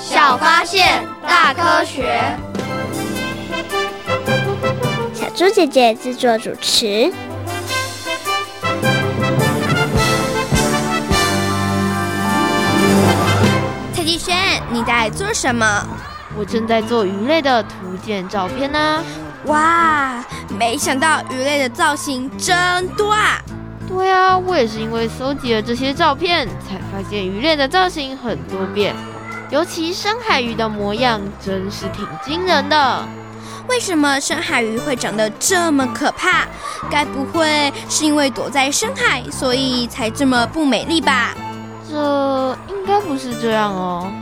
小发现，大科学。小猪姐姐制作主持。蔡继轩，你在做什么？我正在做鱼类的图鉴照片呢。哇，没想到鱼类的造型真多啊！对啊，我也是因为搜集了这些照片，才发现鱼类的造型很多变，尤其深海鱼的模样真是挺惊人的。为什么深海鱼会长得这么可怕？该不会是因为躲在深海，所以才这么不美丽吧？这应该不是这样哦。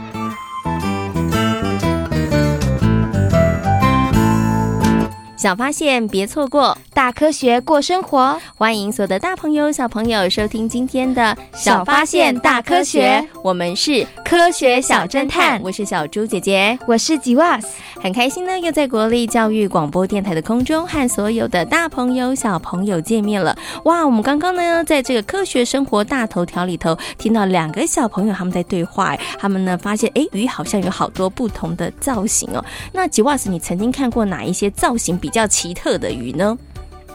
小发现，别错过；大科学，过生活。欢迎所有的大朋友、小朋友收听今天的《小发现大科学》，我们是科学小侦探。我是小猪姐姐，我是吉瓦斯，很开心呢，又在国立教育广播电台的空中和所有的大朋友、小朋友见面了。哇，我们刚刚呢，在这个科学生活大头条里头，听到两个小朋友他们在对话，他们呢发现，哎，鱼好像有好多不同的造型哦。那吉瓦斯，你曾经看过哪一些造型比比较奇特的鱼呢？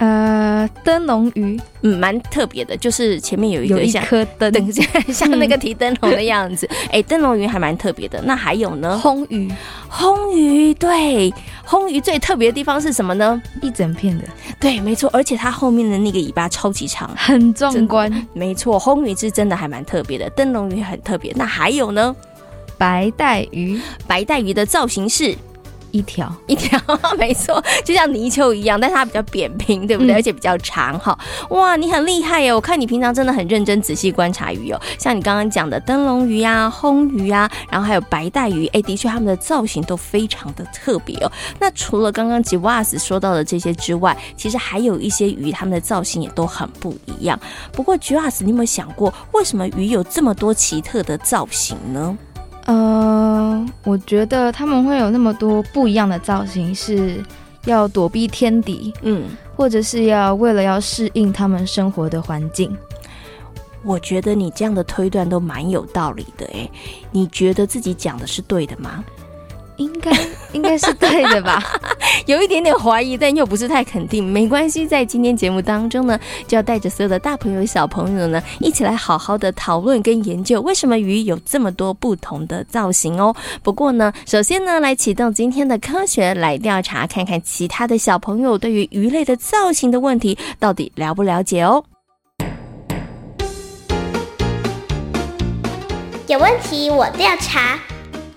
呃，灯笼鱼，嗯，蛮特别的，就是前面有一个像有一颗灯，像那个提灯笼的样子。哎、嗯，灯笼鱼还蛮特别的。那还有呢？魟鱼，魟鱼，对，魟鱼最特别的地方是什么呢？一整片的，对，没错，而且它后面的那个尾巴超级长，很壮观。没错，魟鱼是真的还蛮特别的，灯笼鱼很特别。那还有呢？白带鱼，白带鱼的造型是。一条一条，没错，就像泥鳅一样，但是它比较扁平，对不对？嗯、而且比较长哈。哇，你很厉害耶！我看你平常真的很认真仔细观察鱼哦。像你刚刚讲的灯笼鱼啊、烘鱼啊，然后还有白带鱼，哎，的确它们的造型都非常的特别哦。那除了刚刚吉瓦斯说到的这些之外，其实还有一些鱼，它们的造型也都很不一样。不过吉瓦斯，你有没有想过，为什么鱼有这么多奇特的造型呢？呃，我觉得他们会有那么多不一样的造型，是要躲避天敌，嗯，或者是要为了要适应他们生活的环境。我觉得你这样的推断都蛮有道理的，诶，你觉得自己讲的是对的吗？应该 应该是对的吧，有一点点怀疑，但又不是太肯定。没关系，在今天节目当中呢，就要带着所有的大朋友、小朋友呢，一起来好好的讨论跟研究，为什么鱼有这么多不同的造型哦。不过呢，首先呢，来启动今天的科学来调查，看看其他的小朋友对于鱼类的造型的问题到底了不了解哦。有问题我调查。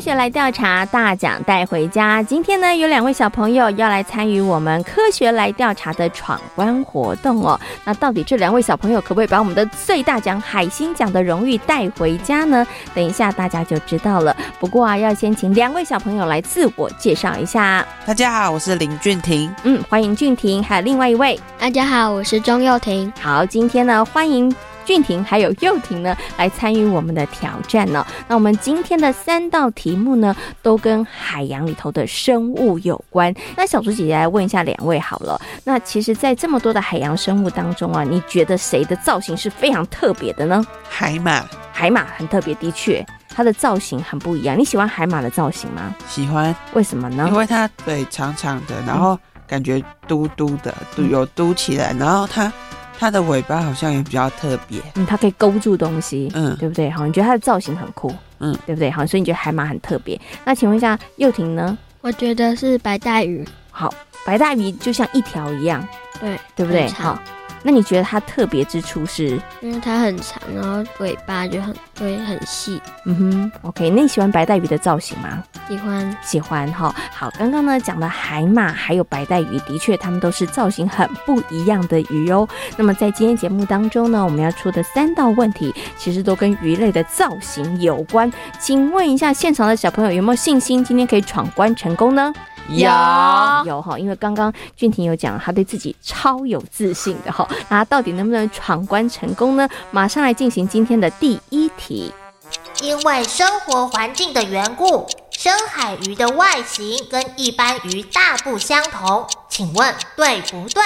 学来调查，大奖带回家。今天呢，有两位小朋友要来参与我们科学来调查的闯关活动哦。那到底这两位小朋友可不可以把我们的最大奖海星奖的荣誉带回家呢？等一下大家就知道了。不过啊，要先请两位小朋友来自我介绍一下。大家好，我是林俊廷。嗯，欢迎俊廷。还有另外一位，大家好，我是钟佑廷。好，今天呢，欢迎。俊廷还有幼廷呢，来参与我们的挑战呢。那我们今天的三道题目呢，都跟海洋里头的生物有关。那小猪姐姐来问一下两位好了。那其实，在这么多的海洋生物当中啊，你觉得谁的造型是非常特别的呢？海马。海马很特别，的确它的造型很不一样。你喜欢海马的造型吗？喜欢。为什么呢？因为它腿长长的，然后感觉嘟嘟的，嘟有嘟起来，然后它它的尾巴好像也比较特别。嗯，它可以勾住东西，嗯，对不对？好，你觉得它的造型很酷，嗯，对不对？好，所以你觉得海马很特别。那请问一下幼婷呢？我觉得是白带鱼。好，白带鱼就像一条一样，对，对不对？好。那你觉得它特别之处是？因为它很长，然后尾巴就很会，很细。嗯哼，OK。那你喜欢白带鱼的造型吗？喜欢，喜欢哈。好，刚刚呢讲的海马还有白带鱼，的确它们都是造型很不一样的鱼哦。那么在今天节目当中呢，我们要出的三道问题，其实都跟鱼类的造型有关。请问一下现场的小朋友有没有信心今天可以闯关成功呢？有有哈，因为刚刚俊廷有讲，他对自己超有自信的哈，那他到底能不能闯关成功呢？马上来进行今天的第一题。因为生活环境的缘故，深海鱼的外形跟一般鱼大不相同，请问对不对？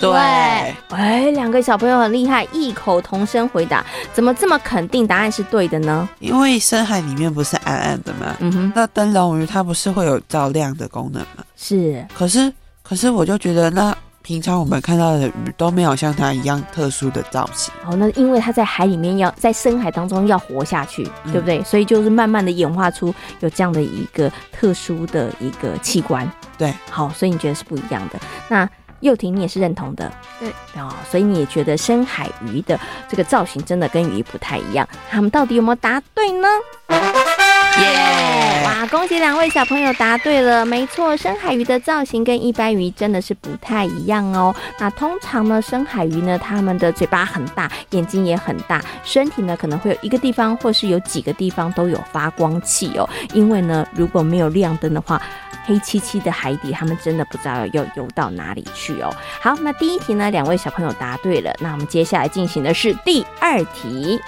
对，哎，两个小朋友很厉害，异口同声回答，怎么这么肯定答案是对的呢？因为深海里面不是暗暗的吗？嗯哼，那灯笼鱼它不是会有照亮的功能吗？是，可是可是我就觉得，那平常我们看到的鱼都没有像它一样特殊的造型。哦，那因为它在海里面要在深海当中要活下去，嗯、对不对？所以就是慢慢的演化出有这样的一个特殊的一个器官。对，好，所以你觉得是不一样的。那幼婷，你也是认同的，对哦，所以你也觉得深海鱼的这个造型真的跟鱼不太一样。他们到底有没有答对呢？耶、哇，恭喜两位小朋友答对了，没错，深海鱼的造型跟一般鱼真的是不太一样哦。那通常呢，深海鱼呢，它们的嘴巴很大，眼睛也很大，身体呢可能会有一个地方或是有几个地方都有发光器哦。因为呢，如果没有亮灯的话，黑漆漆的海底，他们真的不知道要游到哪里去哦。好，那第一题呢，两位小朋友答对了。那我们接下来进行的是第二题。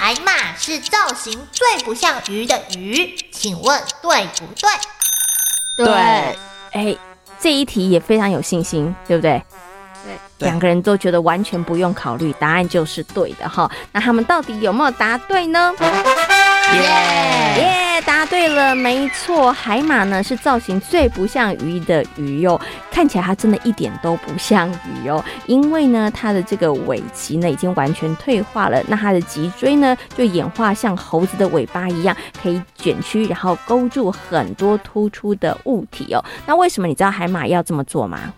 海马是造型最不像鱼的鱼，请问对不对？对。哎，这一题也非常有信心，对不对？对。两个人都觉得完全不用考虑，答案就是对的哈。那他们到底有没有答对呢？耶耶，答对了，没错，海马呢是造型最不像鱼的鱼哟，看起来它真的一点都不像鱼哦，因为呢它的这个尾鳍呢已经完全退化了，那它的脊椎呢就演化像猴子的尾巴一样，可以卷曲，然后勾住很多突出的物体哦。那为什么你知道海马要这么做吗？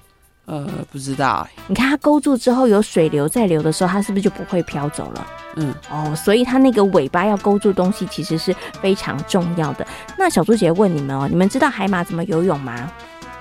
呃，不知道。你看它勾住之后，有水流在流的时候，它是不是就不会飘走了？嗯，哦，所以它那个尾巴要勾住东西，其实是非常重要的。那小猪姐问你们哦，你们知道海马怎么游泳吗？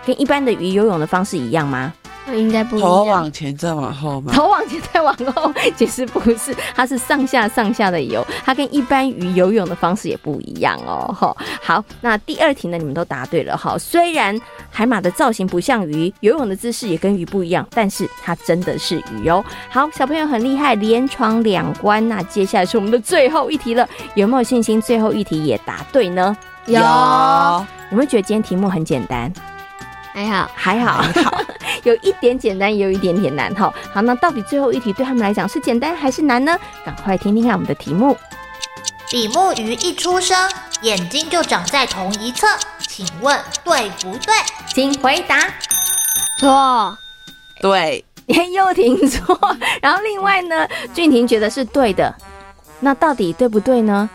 跟一般的鱼游泳的方式一样吗？应该不一样。头往前再往后吗？头往前再往后，其实不是，它是上下上下的游，它跟一般鱼游泳的方式也不一样哦。好，好，那第二题呢，你们都答对了哈。虽然海马的造型不像鱼，游泳的姿势也跟鱼不一样，但是它真的是鱼哦。好，小朋友很厉害，连闯两关。那接下来是我们的最后一题了，有没有信心最后一题也答对呢？有。有没有觉得今天题目很简单？还好，还好，还 好有一点简单，也有一点点难哈。好，那到底最后一题对他们来讲是简单还是难呢？赶快听听看我们的题目。比目鱼一出生，眼睛就长在同一侧，请问对不对？请回答。错。对。又听错，然后另外呢，俊廷觉得是对的。那到底对不对呢？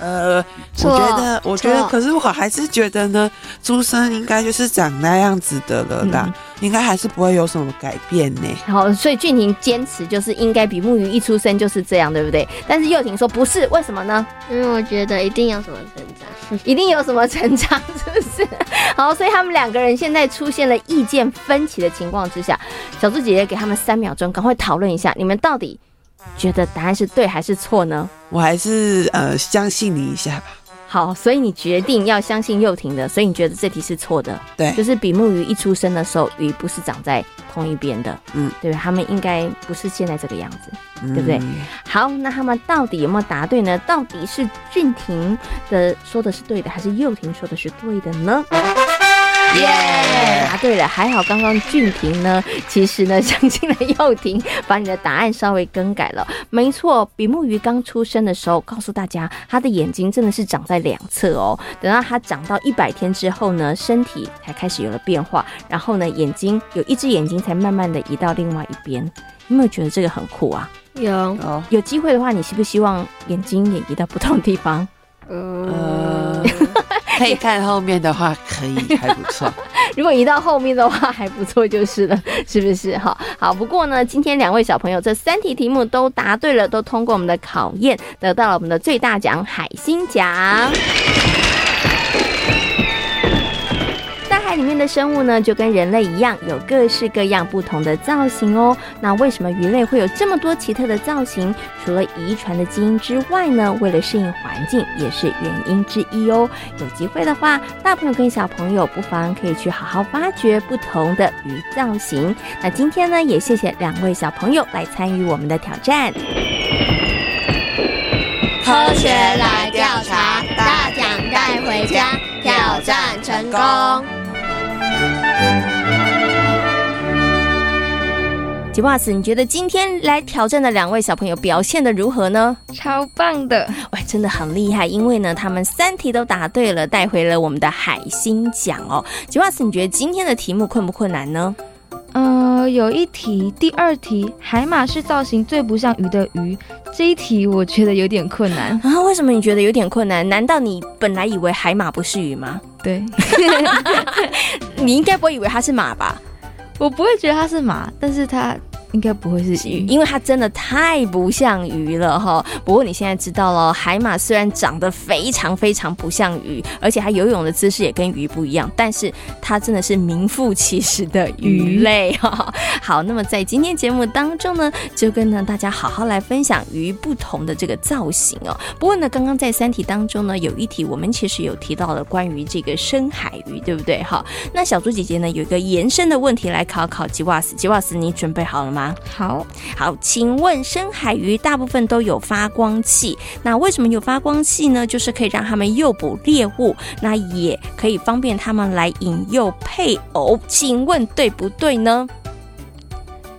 呃，我觉得，我觉得，可是我还是觉得呢，出生应该就是长那样子的了啦，嗯、应该还是不会有什么改变呢。好，所以俊婷坚持就是应该比目鱼一出生就是这样，对不对？但是幼婷说不是，为什么呢？因为我觉得一定有什么成长，一定有什么成长，是不是？好，所以他们两个人现在出现了意见分歧的情况之下，小猪姐姐给他们三秒钟，赶快讨论一下，你们到底觉得答案是对还是错呢？我还是呃相信你一下吧。好，所以你决定要相信幼婷的，所以你觉得这题是错的。对，就是比目鱼一出生的时候，鱼不是长在同一边的。嗯，对，他们应该不是现在这个样子，嗯、对不对？好，那他们到底有没有答对呢？到底是俊婷的说的是对的，还是幼婷说的是对的呢？耶、yeah！答对了，还好刚刚俊婷呢，其实呢相信了幼婷，把你的答案稍微更改了。没错，比目鱼刚出生的时候，告诉大家，它的眼睛真的是长在两侧哦。等到它长到一百天之后呢，身体才开始有了变化，然后呢，眼睛有一只眼睛才慢慢的移到另外一边。有没有觉得这个很酷啊？有哦，有机会的话，你希不希望眼睛也移到不同地方？呃，可以看后面的话，可以 还不错。如果移到后面的话，还不错就是了，是不是？好，好。不过呢，今天两位小朋友这三题题目都答对了，都通过我们的考验，得到了我们的最大奖——海星奖。里面的生物呢，就跟人类一样，有各式各样不同的造型哦。那为什么鱼类会有这么多奇特的造型？除了遗传的基因之外呢，为了适应环境，也是原因之一哦。有机会的话，大朋友跟小朋友不妨可以去好好发掘不同的鱼造型。那今天呢，也谢谢两位小朋友来参与我们的挑战。科学来调查，大奖带回家，挑战成功。吉瓦斯，你觉得今天来挑战的两位小朋友表现的如何呢？超棒的，喂，真的很厉害，因为呢，他们三题都答对了，带回了我们的海星奖哦。吉瓦斯，你觉得今天的题目困不困难呢？呃，有一题，第二题，海马是造型最不像鱼的鱼，这一题我觉得有点困难 啊。为什么你觉得有点困难？难道你本来以为海马不是鱼吗？对，你应该不会以为它是马吧？我不会觉得它是马，但是它。应该不会是鱼，因为它真的太不像鱼了哈。不过你现在知道了，海马虽然长得非常非常不像鱼，而且它游泳的姿势也跟鱼不一样，但是它真的是名副其实的鱼类哈。好，那么在今天节目当中呢，就跟呢大家好好来分享鱼不同的这个造型哦。不过呢，刚刚在三题当中呢，有一题我们其实有提到了关于这个深海鱼，对不对？哈，那小猪姐姐呢有一个延伸的问题来考考吉瓦斯，吉瓦斯你准备好了吗？好好，请问深海鱼大部分都有发光器，那为什么有发光器呢？就是可以让他们诱捕猎物，那也可以方便他们来引诱配偶。请问对不对呢？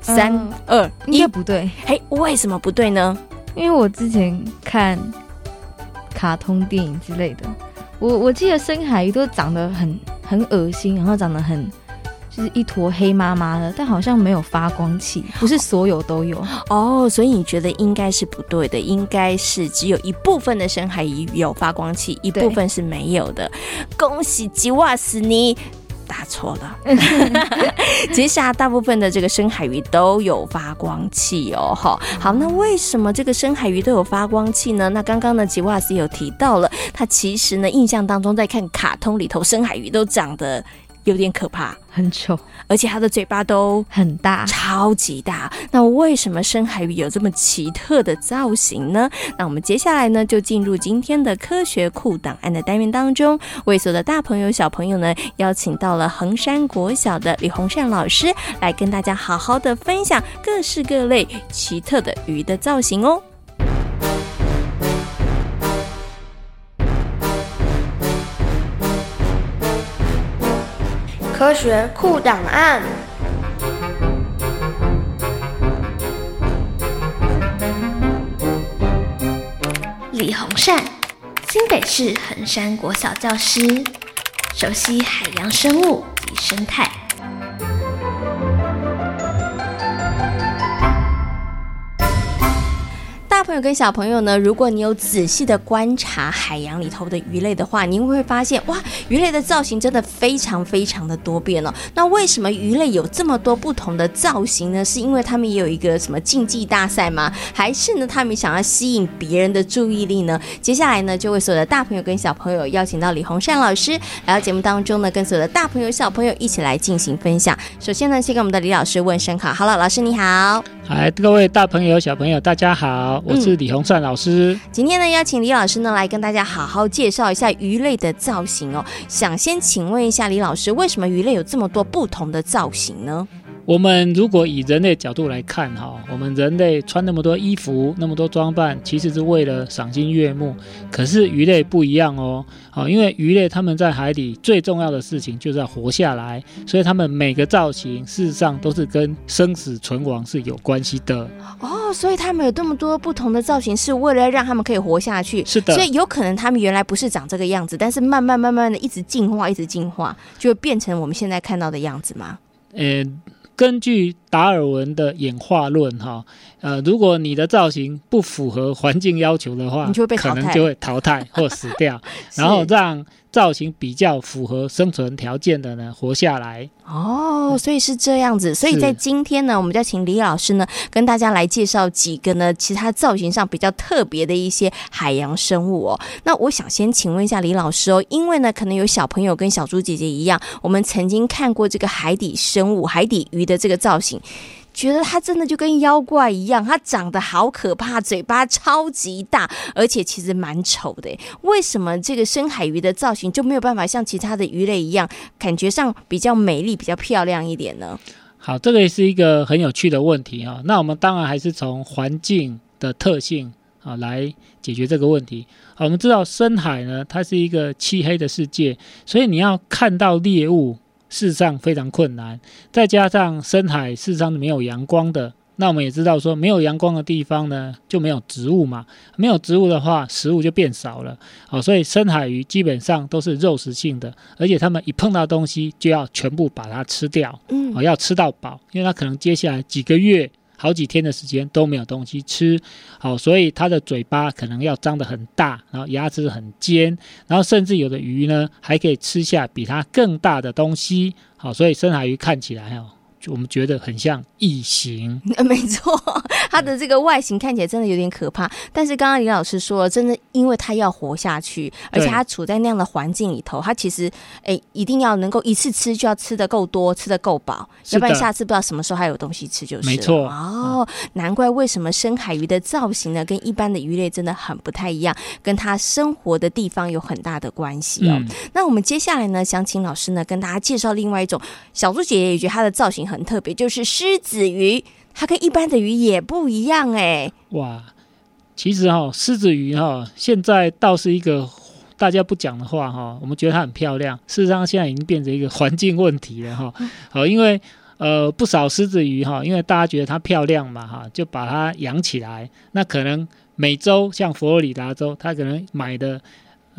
三二一，不对。哎，为什么不对呢？因为我之前看卡通电影之类的，我我记得深海鱼都长得很很恶心，然后长得很。是一坨黑麻麻的，但好像没有发光器，不是所有都有哦。所以你觉得应该是不对的，应该是只有一部分的深海鱼有发光器，一部分是没有的。恭喜吉瓦斯，尼答错了。接下来大部分的这个深海鱼都有发光器哦。好，好，那为什么这个深海鱼都有发光器呢？那刚刚呢，吉瓦斯有提到了，他其实呢，印象当中在看卡通里头，深海鱼都长得。有点可怕，很丑，而且它的嘴巴都很大，超级大。那为什么深海鱼有这么奇特的造型呢？那我们接下来呢，就进入今天的科学库档案的单元当中，为所有的大朋友小朋友呢，邀请到了衡山国小的李洪善老师来跟大家好好的分享各式各类奇特的鱼的造型哦。科学库档案。李洪善，新北市衡山国小教师，熟悉海洋生物及生态。大朋友跟小朋友呢，如果你有仔细的观察海洋里头的鱼类的话，你会发现哇，鱼类的造型真的非常非常的多变哦。那为什么鱼类有这么多不同的造型呢？是因为他们也有一个什么竞技大赛吗？还是呢，他们想要吸引别人的注意力呢？接下来呢，就为所有的大朋友跟小朋友邀请到李洪善老师来到节目当中呢，跟所有的大朋友小朋友一起来进行分享。首先呢，先跟我们的李老师问声好，Hello，老师你好。嗨，各位大朋友小朋友大家好。我是李洪善老师。嗯，今天呢，邀请李老师呢来跟大家好好介绍一下鱼类的造型哦。想先请问一下李老师，为什么鱼类有这么多不同的造型呢？我们如果以人类角度来看哈，我们人类穿那么多衣服，那么多装扮，其实是为了赏心悦目。可是鱼类不一样哦，好，因为鱼类它们在海底最重要的事情就是要活下来，所以它们每个造型事实上都是跟生死存亡是有关系的。哦，所以他们有这么多不同的造型，是为了让他们可以活下去。是的，所以有可能他们原来不是长这个样子，但是慢慢慢慢的一直进化，一直进化，就会变成我们现在看到的样子吗？呃。根据达尔文的演化论，哈，呃，如果你的造型不符合环境要求的话，你就会被淘汰，可能就会淘汰或死掉，然后让。造型比较符合生存条件的呢，活下来哦，所以是这样子。所以在今天呢，我们就请李老师呢，跟大家来介绍几个呢，其他造型上比较特别的一些海洋生物哦。那我想先请问一下李老师哦，因为呢，可能有小朋友跟小猪姐姐一样，我们曾经看过这个海底生物、海底鱼的这个造型。觉得它真的就跟妖怪一样，它长得好可怕，嘴巴超级大，而且其实蛮丑的。为什么这个深海鱼的造型就没有办法像其他的鱼类一样，感觉上比较美丽、比较漂亮一点呢？好，这个也是一个很有趣的问题啊。那我们当然还是从环境的特性啊来解决这个问题。好，我们知道深海呢，它是一个漆黑的世界，所以你要看到猎物。事实上非常困难，再加上深海事实上是没有阳光的，那我们也知道说没有阳光的地方呢，就没有植物嘛，没有植物的话，食物就变少了。好，所以深海鱼基本上都是肉食性的，而且它们一碰到东西就要全部把它吃掉，嗯，要吃到饱，因为它可能接下来几个月。好几天的时间都没有东西吃，好，所以它的嘴巴可能要张得很大，然后牙齿很尖，然后甚至有的鱼呢还可以吃下比它更大的东西，好，所以深海鱼看起来哦。我们觉得很像异形，没错，它的这个外形看起来真的有点可怕。但是刚刚李老师说了，真的，因为它要活下去，而且它处在那样的环境里头，它其实哎，一定要能够一次吃就要吃的够多，吃的够饱，要不然下次不知道什么时候还有东西吃就是。没错哦，难怪为什么深海鱼的造型呢，跟一般的鱼类真的很不太一样，跟它生活的地方有很大的关系哦。嗯、那我们接下来呢，想请老师呢跟大家介绍另外一种小猪姐姐也觉得它的造型很。特别，就是狮子鱼，它跟一般的鱼也不一样哎。哇，其实哈、哦，狮子鱼哈、哦，现在倒是一个大家不讲的话哈、哦，我们觉得它很漂亮。事实上，现在已经变成一个环境问题了哈。好、哦，因为呃，不少狮子鱼哈，因为大家觉得它漂亮嘛哈，就把它养起来。那可能美洲像佛罗里达州，它可能买的。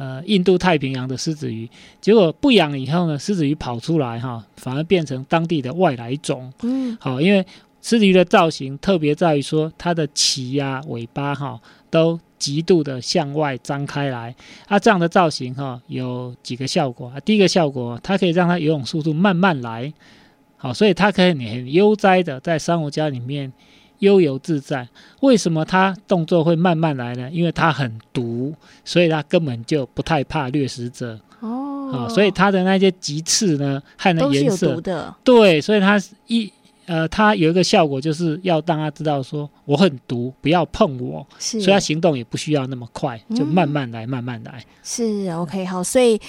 呃，印度太平洋的狮子鱼，结果不养以后呢，狮子鱼跑出来哈，反而变成当地的外来种。嗯，好，因为狮子鱼的造型特别在于说，它的鳍呀、尾巴哈，都极度的向外张开来。啊，这样的造型哈，有几个效果啊。第一个效果，它可以让它游泳速度慢慢来，好，所以它可以你很悠哉的在珊瑚礁里面。悠游自在，为什么他动作会慢慢来呢？因为他很毒，所以他根本就不太怕掠食者。哦，啊，所以他的那些棘刺呢，和那颜色。对，所以他一呃，它有一个效果，就是要让他知道说我很毒，不要碰我。是，所以他行动也不需要那么快，就慢慢来，嗯、慢慢来。是 OK，好，所以。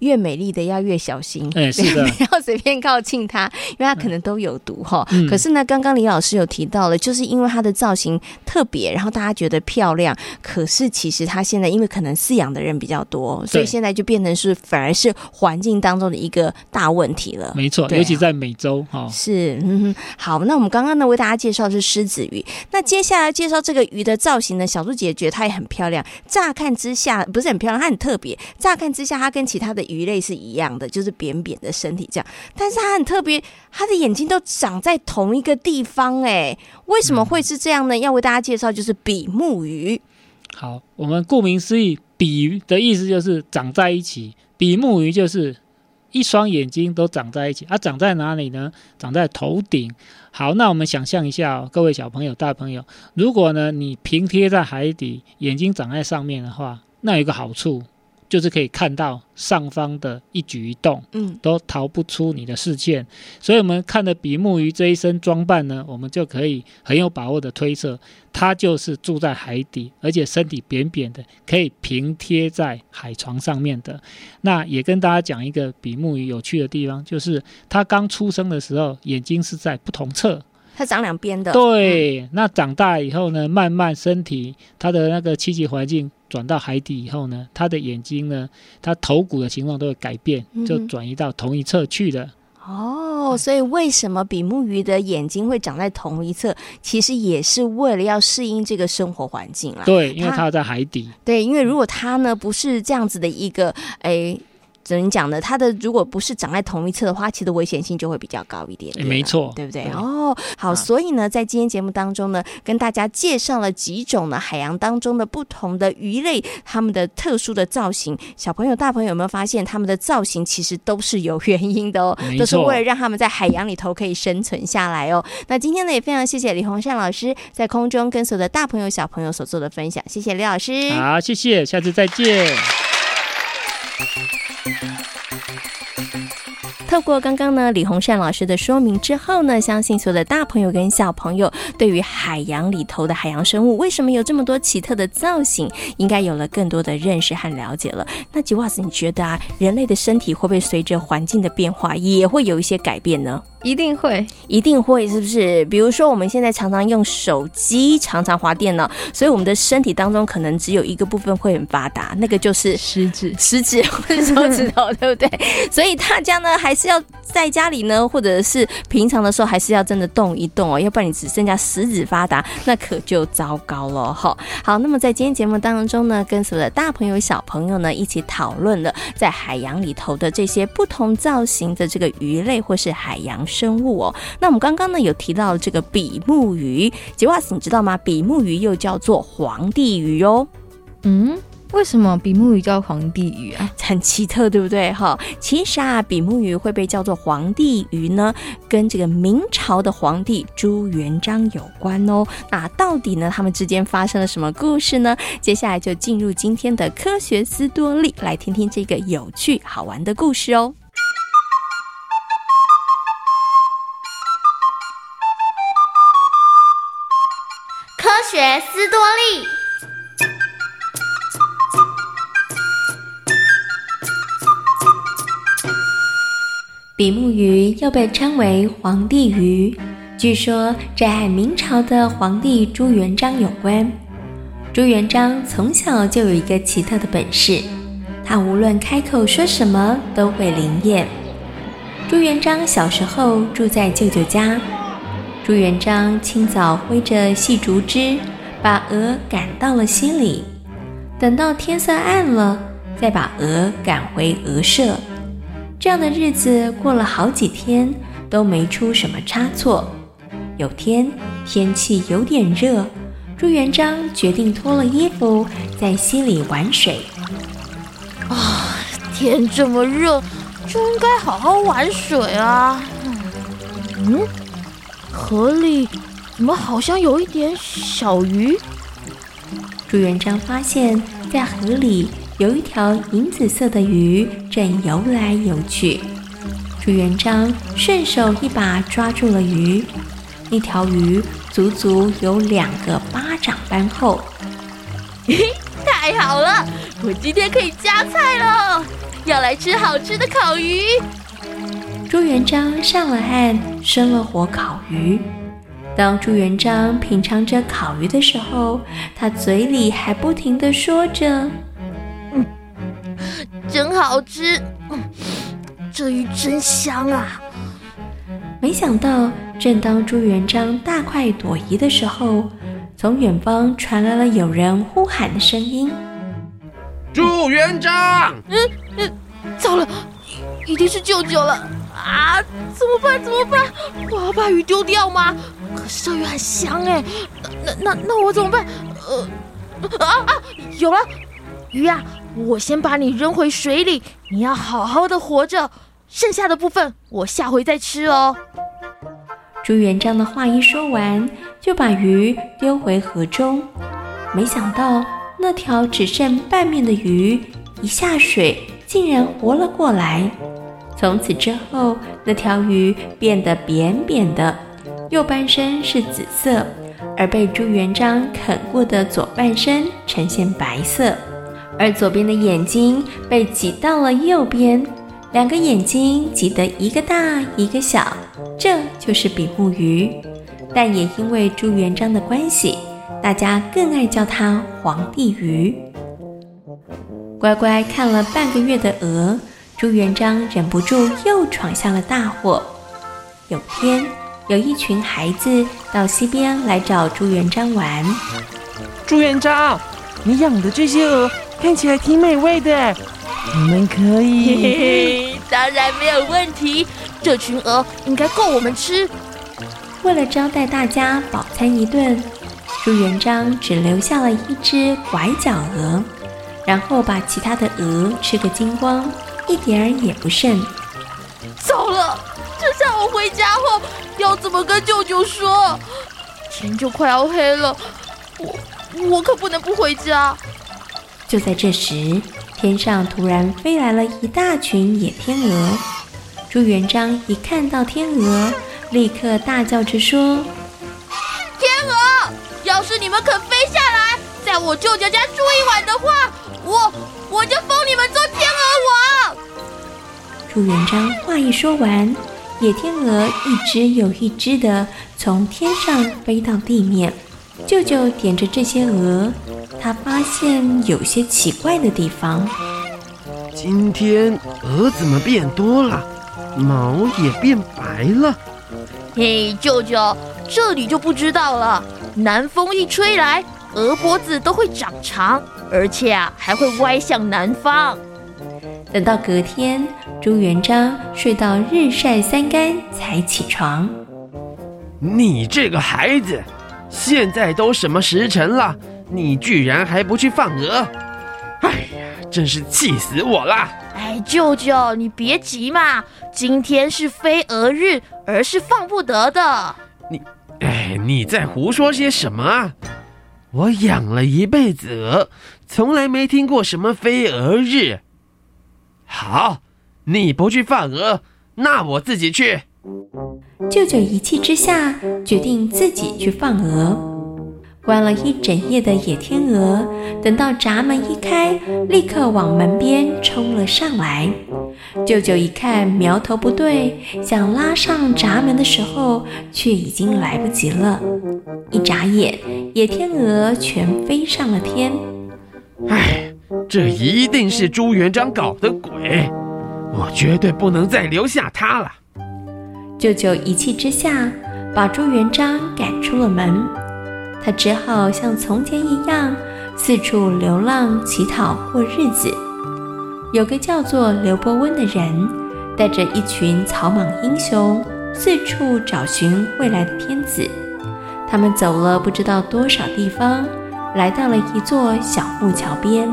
越美丽的要越小心，哎，是的，不要随便靠近它，因为它可能都有毒哈。嗯、可是呢，刚刚李老师有提到了，就是因为它的造型特别，然后大家觉得漂亮。可是其实它现在因为可能饲养的人比较多，所以现在就变成是反而是环境当中的一个大问题了。没错，尤其在美洲哈。是，嗯哼，好，那我们刚刚呢为大家介绍的是狮子鱼，那接下来介绍这个鱼的造型呢，小猪姐姐觉得它也很漂亮。乍看之下不是很漂亮，它很特别。乍看之下，它跟其他的鱼类是一样的，就是扁扁的身体这样，但是它很特别，它的眼睛都长在同一个地方，哎，为什么会是这样呢？要为大家介绍，就是比目鱼。好，我们顾名思义，比的意思就是长在一起，比目鱼就是一双眼睛都长在一起，它、啊、长在哪里呢？长在头顶。好，那我们想象一下、哦，各位小朋友、大朋友，如果呢你平贴在海底，眼睛长在上面的话，那有一个好处。就是可以看到上方的一举一动，嗯，都逃不出你的视线。所以，我们看的比目鱼这一身装扮呢，我们就可以很有把握的推测，它就是住在海底，而且身体扁扁的，可以平贴在海床上面的。那也跟大家讲一个比目鱼有趣的地方，就是它刚出生的时候，眼睛是在不同侧。它长两边的，对。那长大以后呢，慢慢身体它的那个栖息环境转到海底以后呢，它的眼睛呢，它头骨的情况都会改变，就转移到同一侧去了。哦，所以为什么比目鱼的眼睛会长在同一侧？其实也是为了要适应这个生活环境啦。对，因为它在海底。对，因为如果它呢不是这样子的一个，哎。怎么讲呢？它的如果不是长在同一侧的话，其实危险性就会比较高一点点，没错，对不对？哦，好，所以呢，在今天节目当中呢，跟大家介绍了几种呢海洋当中的不同的鱼类，它们的特殊的造型。小朋友、大朋友有没有发现，它们的造型其实都是有原因的哦，都是为了让他们在海洋里头可以生存下来哦。那今天呢，也非常谢谢李洪善老师在空中跟所有的大朋友、小朋友所做的分享，谢谢李老师。好，谢谢，下次再见。Thank you. 透过刚刚呢李洪善老师的说明之后呢，相信所有的大朋友跟小朋友对于海洋里头的海洋生物为什么有这么多奇特的造型，应该有了更多的认识和了解了。那吉瓦斯，你觉得啊，人类的身体会不会随着环境的变化也会有一些改变呢？一定会，一定会，是不是？比如说，我们现在常常用手机，常常滑电脑，所以我们的身体当中可能只有一个部分会很发达，那个就是食指、食指或者手指头，对不对？所以所以大家呢，还是要在家里呢，或者是平常的时候，还是要真的动一动哦，要不然你只剩下食指发达，那可就糟糕了哈。好，那么在今天节目当中呢，跟所有的大朋友、小朋友呢，一起讨论了在海洋里头的这些不同造型的这个鱼类或是海洋生物哦，那我们刚刚呢有提到这个比目鱼，吉瓦斯，你知道吗？比目鱼又叫做皇帝鱼哦。嗯，为什么比目鱼叫皇帝鱼啊？很奇特，对不对？哈，其实啊，比目鱼会被叫做皇帝鱼呢，跟这个明朝的皇帝朱元璋有关哦。那到底呢，他们之间发生了什么故事呢？接下来就进入今天的科学斯多利，来听听这个有趣好玩的故事哦。科学斯多利，比目鱼又被称为皇帝鱼，据说这和明朝的皇帝朱元璋有关。朱元璋从小就有一个奇特的本事，他无论开口说什么都会灵验。朱元璋小时候住在舅舅家。朱元璋清早挥着细竹枝，把鹅赶到了溪里，等到天色暗了，再把鹅赶回鹅舍。这样的日子过了好几天，都没出什么差错。有天天气有点热，朱元璋决定脱了衣服在溪里玩水。啊，天这么热，就应该好好玩水啊。嗯。河里怎么好像有一点小鱼？朱元璋发现，在河里有一条银紫色的鱼正游来游去。朱元璋顺手一把抓住了鱼，那条鱼足足有两个巴掌般厚。嘿，太好了，我今天可以加菜了，要来吃好吃的烤鱼。朱元璋上了岸，生了火烤鱼。当朱元璋品尝着烤鱼的时候，他嘴里还不停地说着：“嗯，真好吃，嗯，这鱼真香啊！”没想到，正当朱元璋大快朵颐的时候，从远方传来了有人呼喊的声音：“朱元璋！”嗯嗯，糟了，一定是舅舅了。啊！怎么办？怎么办？我要把鱼丢掉吗？可是这鱼很香哎，那那那，那我怎么办？呃啊啊！有了，鱼呀，我先把你扔回水里，你要好好的活着，剩下的部分我下回再吃哦。朱元璋的话一说完，就把鱼丢回河中。没想到那条只剩半面的鱼，一下水竟然活了过来。从此之后，那条鱼变得扁扁的，右半身是紫色，而被朱元璋啃过的左半身呈现白色，而左边的眼睛被挤到了右边，两个眼睛挤得一个大一个小，这就是比目鱼。但也因为朱元璋的关系，大家更爱叫它皇帝鱼。乖乖看了半个月的鹅。朱元璋忍不住又闯下了大祸。有天，有一群孩子到溪边来找朱元璋玩。朱元璋，你养的这些鹅看起来挺美味的，你们可以？嘿嘿，当然没有问题，这群鹅应该够我们吃。为了招待大家饱餐一顿，朱元璋只留下了一只拐角鹅，然后把其他的鹅吃个精光。一点儿也不剩。糟了，这下我回家后要怎么跟舅舅说？天就快要黑了，我我可不能不回家。就在这时，天上突然飞来了一大群野天鹅。朱元璋一看到天鹅，立刻大叫着说：“天鹅，要是你们肯飞下来，在我舅舅家住一晚的话，我我就封你们做天鹅王。”朱元璋话一说完，野天鹅一只又一只的从天上飞到地面。舅舅点着这些鹅，他发现有些奇怪的地方。今天鹅怎么变多了？毛也变白了。嘿，舅舅，这里就不知道了。南风一吹来，鹅脖子都会长长，而且啊，还会歪向南方。等到隔天，朱元璋睡到日晒三竿才起床。你这个孩子，现在都什么时辰了？你居然还不去放鹅？哎呀，真是气死我了！哎，舅舅，你别急嘛，今天是飞鹅日，而是放不得的。你，哎，你在胡说些什么啊？我养了一辈子鹅，从来没听过什么飞鹅日。好。你不去放鹅，那我自己去。舅舅一气之下，决定自己去放鹅。关了一整夜的野天鹅，等到闸门一开，立刻往门边冲了上来。舅舅一看苗头不对，想拉上闸门的时候，却已经来不及了。一眨眼，野天鹅全飞上了天。唉，这一定是朱元璋搞的鬼。我绝对不能再留下他了。舅舅一气之下，把朱元璋赶出了门。他只好像从前一样，四处流浪乞讨过日子。有个叫做刘伯温的人，带着一群草莽英雄，四处找寻未来的天子。他们走了不知道多少地方，来到了一座小木桥边。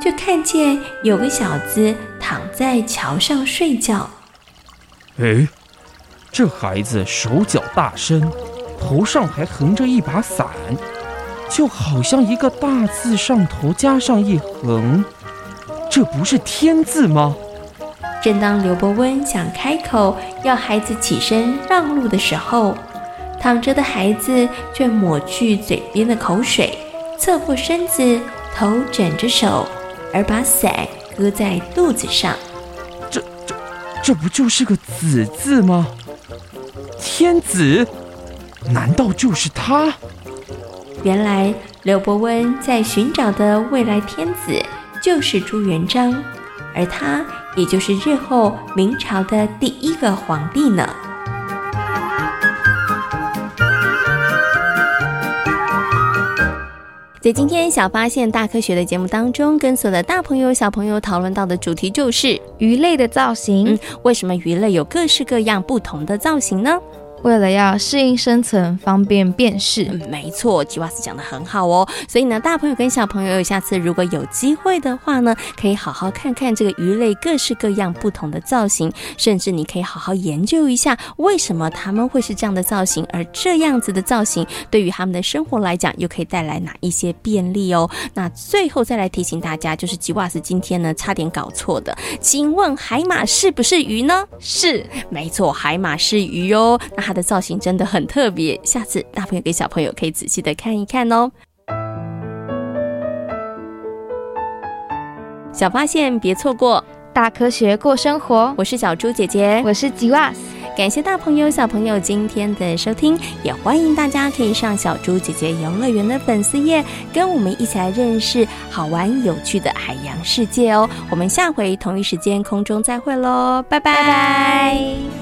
就看见有个小子躺在桥上睡觉。哎，这孩子手脚大伸，头上还横着一把伞，就好像一个大字上头加上一横，这不是天字吗？正当刘伯温想开口要孩子起身让路的时候，躺着的孩子却抹去嘴边的口水，侧过身子，头枕着手。而把伞搁在肚子上，这这这不就是个子字吗？天子，难道就是他？原来刘伯温在寻找的未来天子就是朱元璋，而他也就是日后明朝的第一个皇帝呢。在今天小发现大科学的节目当中，跟所有的大朋友小朋友讨论到的主题就是鱼类的造型。嗯，为什么鱼类有各式各样不同的造型呢？为了要适应生存，方便辨识。嗯，没错，吉瓦斯讲的很好哦。所以呢，大朋友跟小朋友，下次如果有机会的话呢，可以好好看看这个鱼类各式各样不同的造型，甚至你可以好好研究一下，为什么它们会是这样的造型，而这样子的造型对于他们的生活来讲，又可以带来哪一些便利哦。那最后再来提醒大家，就是吉瓦斯今天呢差点搞错的，请问海马是不是鱼呢？是，没错，海马是鱼哦。那它的造型真的很特别，下次大朋友跟小朋友可以仔细的看一看哦。小发现别错过，大科学过生活。我是小猪姐姐，我是吉瓦斯。感谢大朋友小朋友今天的收听，也欢迎大家可以上小猪姐姐游乐园的粉丝页，跟我们一起来认识好玩有趣的海洋世界哦。我们下回同一时间空中再会喽，拜拜。拜拜。